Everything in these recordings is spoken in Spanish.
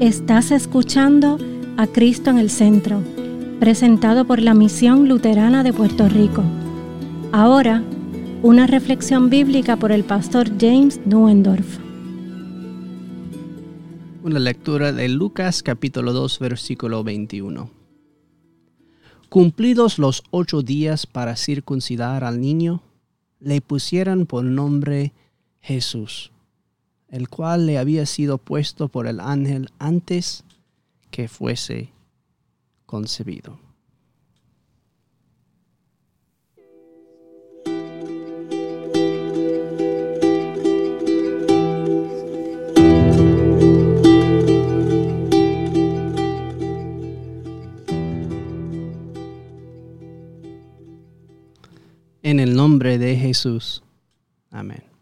Estás escuchando a Cristo en el Centro, presentado por la Misión Luterana de Puerto Rico. Ahora, una reflexión bíblica por el pastor James Nuendorf. Una lectura de Lucas capítulo 2 versículo 21. Cumplidos los ocho días para circuncidar al niño, le pusieron por nombre Jesús el cual le había sido puesto por el ángel antes que fuese concebido. En el nombre de Jesús. Amén.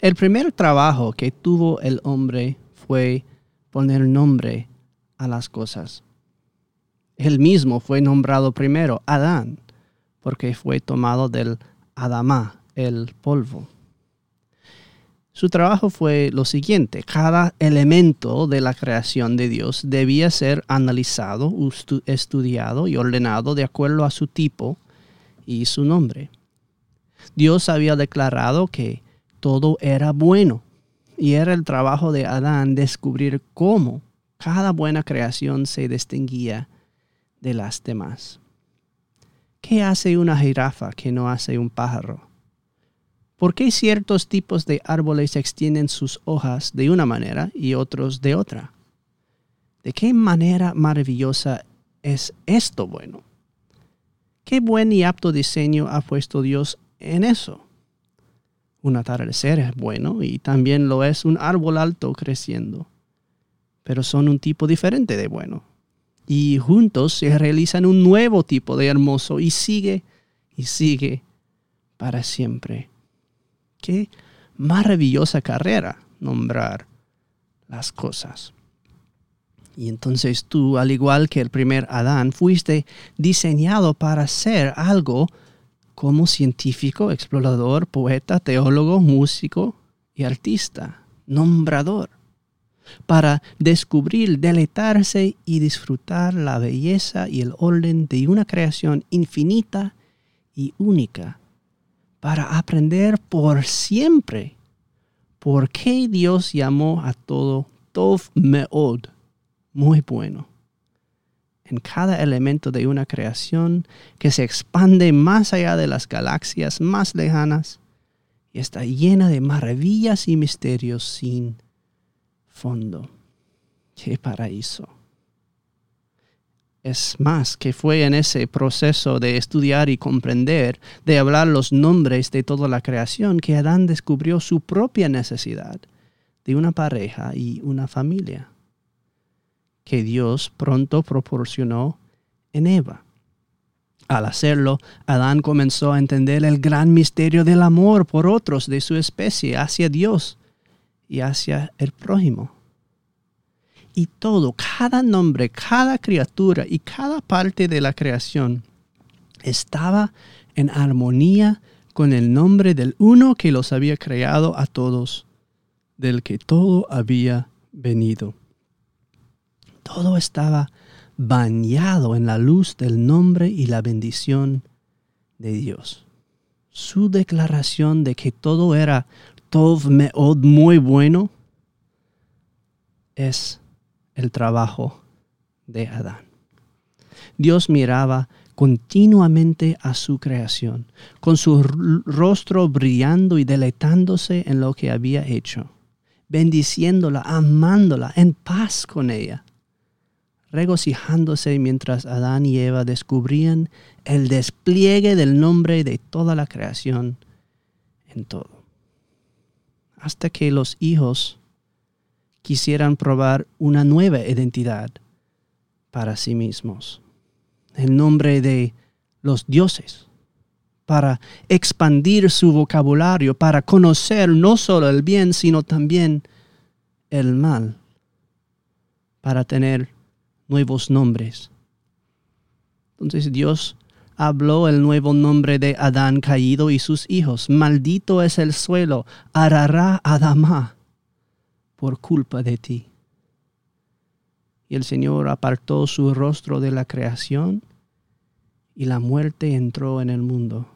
El primer trabajo que tuvo el hombre fue poner nombre a las cosas. Él mismo fue nombrado primero Adán, porque fue tomado del Adamá, el polvo. Su trabajo fue lo siguiente, cada elemento de la creación de Dios debía ser analizado, estudiado y ordenado de acuerdo a su tipo y su nombre. Dios había declarado que todo era bueno. Y era el trabajo de Adán descubrir cómo cada buena creación se distinguía de las demás. ¿Qué hace una jirafa que no hace un pájaro? ¿Por qué ciertos tipos de árboles extienden sus hojas de una manera y otros de otra? ¿De qué manera maravillosa es esto bueno? ¿Qué buen y apto diseño ha puesto Dios en eso? Un atardecer es bueno y también lo es un árbol alto creciendo. Pero son un tipo diferente de bueno. Y juntos se realizan un nuevo tipo de hermoso y sigue y sigue para siempre. Qué maravillosa carrera nombrar las cosas. Y entonces tú, al igual que el primer Adán, fuiste diseñado para ser algo como científico, explorador, poeta, teólogo, músico y artista, nombrador, para descubrir, deleitarse y disfrutar la belleza y el orden de una creación infinita y única, para aprender por siempre por qué Dios llamó a todo Tov Meod, muy bueno en cada elemento de una creación que se expande más allá de las galaxias más lejanas y está llena de maravillas y misterios sin fondo. ¡Qué paraíso! Es más que fue en ese proceso de estudiar y comprender, de hablar los nombres de toda la creación, que Adán descubrió su propia necesidad de una pareja y una familia que Dios pronto proporcionó en Eva. Al hacerlo, Adán comenzó a entender el gran misterio del amor por otros de su especie hacia Dios y hacia el prójimo. Y todo, cada nombre, cada criatura y cada parte de la creación estaba en armonía con el nombre del uno que los había creado a todos, del que todo había venido. Todo estaba bañado en la luz del nombre y la bendición de Dios. Su declaración de que todo era Tov Meod muy bueno es el trabajo de Adán. Dios miraba continuamente a su creación, con su rostro brillando y deleitándose en lo que había hecho, bendiciéndola, amándola, en paz con ella regocijándose mientras Adán y Eva descubrían el despliegue del nombre de toda la creación en todo. Hasta que los hijos quisieran probar una nueva identidad para sí mismos, el nombre de los dioses, para expandir su vocabulario, para conocer no solo el bien, sino también el mal, para tener nuevos nombres. Entonces Dios habló el nuevo nombre de Adán caído y sus hijos. Maldito es el suelo, arará Adamá, por culpa de ti. Y el Señor apartó su rostro de la creación y la muerte entró en el mundo.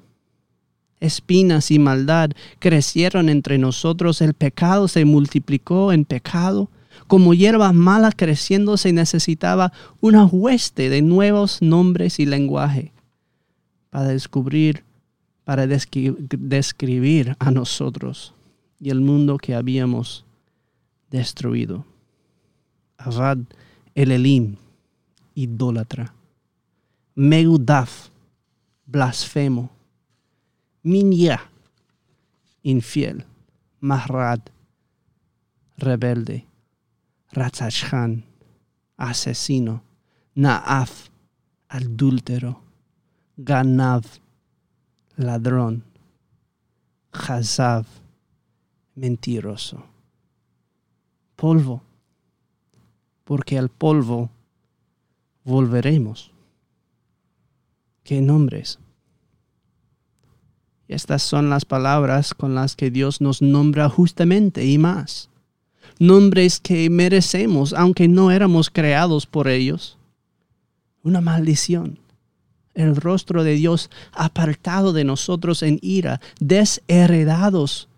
Espinas y maldad crecieron entre nosotros, el pecado se multiplicó en pecado, como hierba mala creciendo se necesitaba una hueste de nuevos nombres y lenguaje para descubrir, para describir a nosotros y el mundo que habíamos destruido. Avad el Elim, idólatra. Meudaf, blasfemo. Minya, infiel. Mahrad, rebelde. Ratzachhan, asesino. Naaf, adúltero. Ganav, ladrón. Chazav, mentiroso. Polvo porque al polvo volveremos. ¿Qué nombres? Estas son las palabras con las que Dios nos nombra justamente y más. Nombres que merecemos aunque no éramos creados por ellos. Una maldición. El rostro de Dios apartado de nosotros en ira, desheredados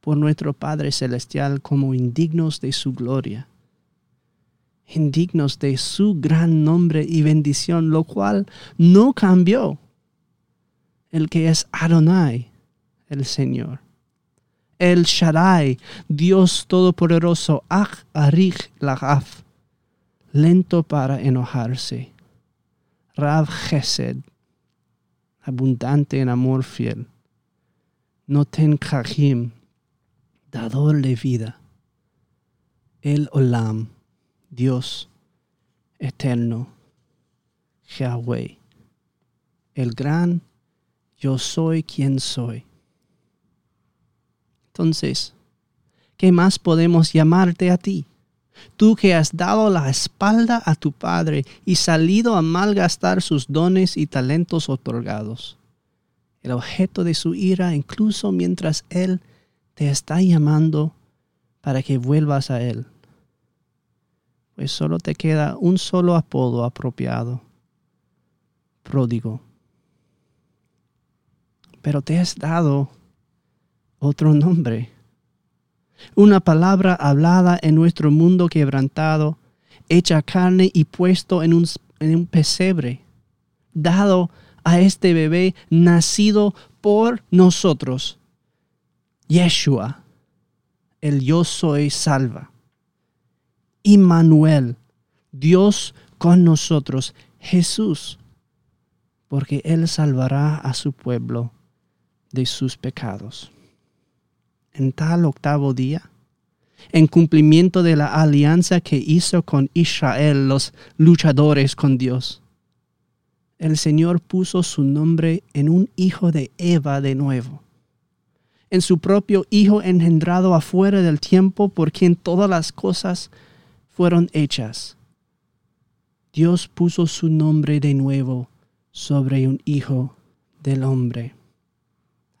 por nuestro Padre Celestial como indignos de su gloria indignos de su gran nombre y bendición, lo cual no cambió. El que es Adonai, el Señor. El Shaddai, Dios Todopoderoso, Ach Arich Lachaf, lento para enojarse. Rav Chesed, abundante en amor fiel. Noten Kachim, dador de vida. El Olam, Dios eterno, Yahweh, el gran yo soy quien soy. Entonces, ¿qué más podemos llamarte a ti? Tú que has dado la espalda a tu Padre y salido a malgastar sus dones y talentos otorgados, el objeto de su ira incluso mientras Él te está llamando para que vuelvas a Él pues solo te queda un solo apodo apropiado, pródigo. Pero te has dado otro nombre, una palabra hablada en nuestro mundo quebrantado, hecha carne y puesto en un, en un pesebre, dado a este bebé nacido por nosotros, Yeshua, el yo soy salva. Immanuel, Dios con nosotros, Jesús, porque Él salvará a su pueblo de sus pecados. En tal octavo día, en cumplimiento de la alianza que hizo con Israel los luchadores con Dios, el Señor puso su nombre en un hijo de Eva de nuevo, en su propio hijo engendrado afuera del tiempo por quien todas las cosas fueron hechas. Dios puso su nombre de nuevo sobre un hijo del hombre,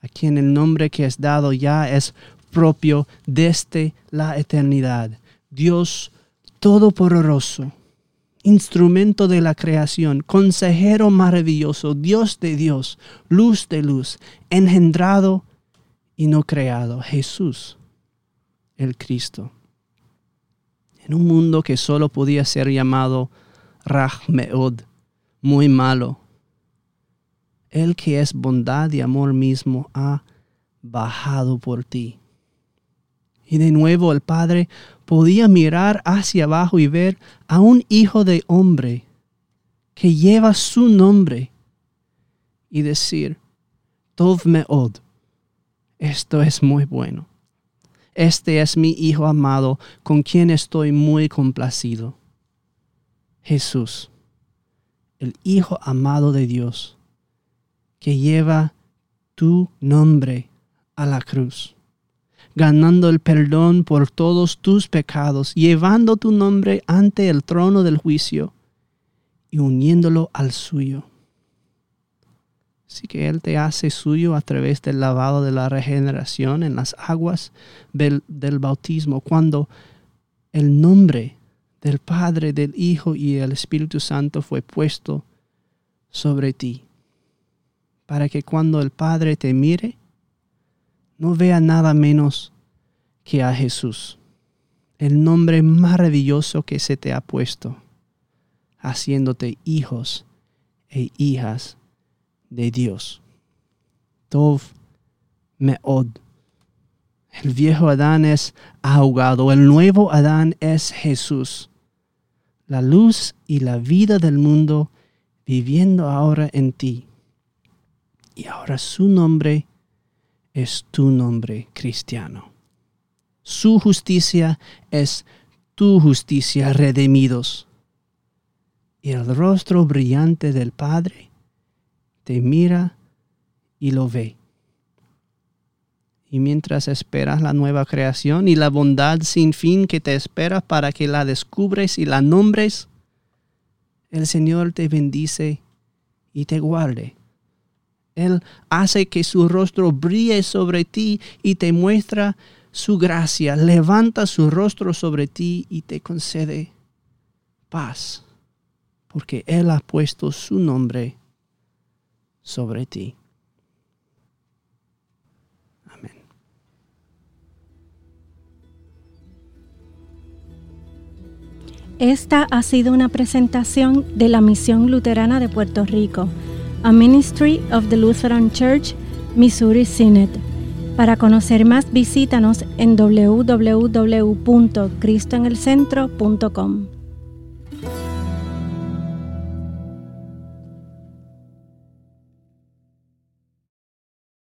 a quien el nombre que es dado ya es propio desde la eternidad. Dios Todopoderoso, instrumento de la creación, consejero maravilloso, Dios de Dios, luz de luz, engendrado y no creado, Jesús, el Cristo en un mundo que solo podía ser llamado Rahmeod, muy malo. El que es bondad y amor mismo ha bajado por ti. Y de nuevo el Padre podía mirar hacia abajo y ver a un hijo de hombre que lleva su nombre y decir, Tov Meod, esto es muy bueno. Este es mi Hijo amado, con quien estoy muy complacido. Jesús, el Hijo amado de Dios, que lleva tu nombre a la cruz, ganando el perdón por todos tus pecados, llevando tu nombre ante el trono del juicio y uniéndolo al suyo. Así que Él te hace suyo a través del lavado de la regeneración en las aguas del, bautismo, cuando el nombre del Padre, del Hijo y del Espíritu Santo fue puesto sobre ti, para que cuando el Padre te mire, no vea nada menos que a Jesús, el nombre maravilloso que se te ha puesto, haciéndote hijos e hijas de Dios. Tov Meod. El viejo Adán es ahogado, el nuevo Adán es Jesús, la luz y la vida del mundo viviendo ahora en ti. Y ahora su nombre es tu nombre cristiano. Su justicia es tu justicia, redimidos. Y el rostro brillante del Padre te mira y lo ve. Y mientras esperas la nueva creación y la bondad sin fin que te espera para que la descubres y la nombres, el Señor te bendice y te guarde. Él hace que su rostro brille sobre ti y te muestra su gracia. Levanta su rostro sobre ti y te concede paz, porque Él ha puesto su nombre sobre ti. Esta ha sido una presentación de la Misión Luterana de Puerto Rico, a Ministry of the Lutheran Church, Missouri Synod. Para conocer más, visítanos en www.cristoenelcentro.com.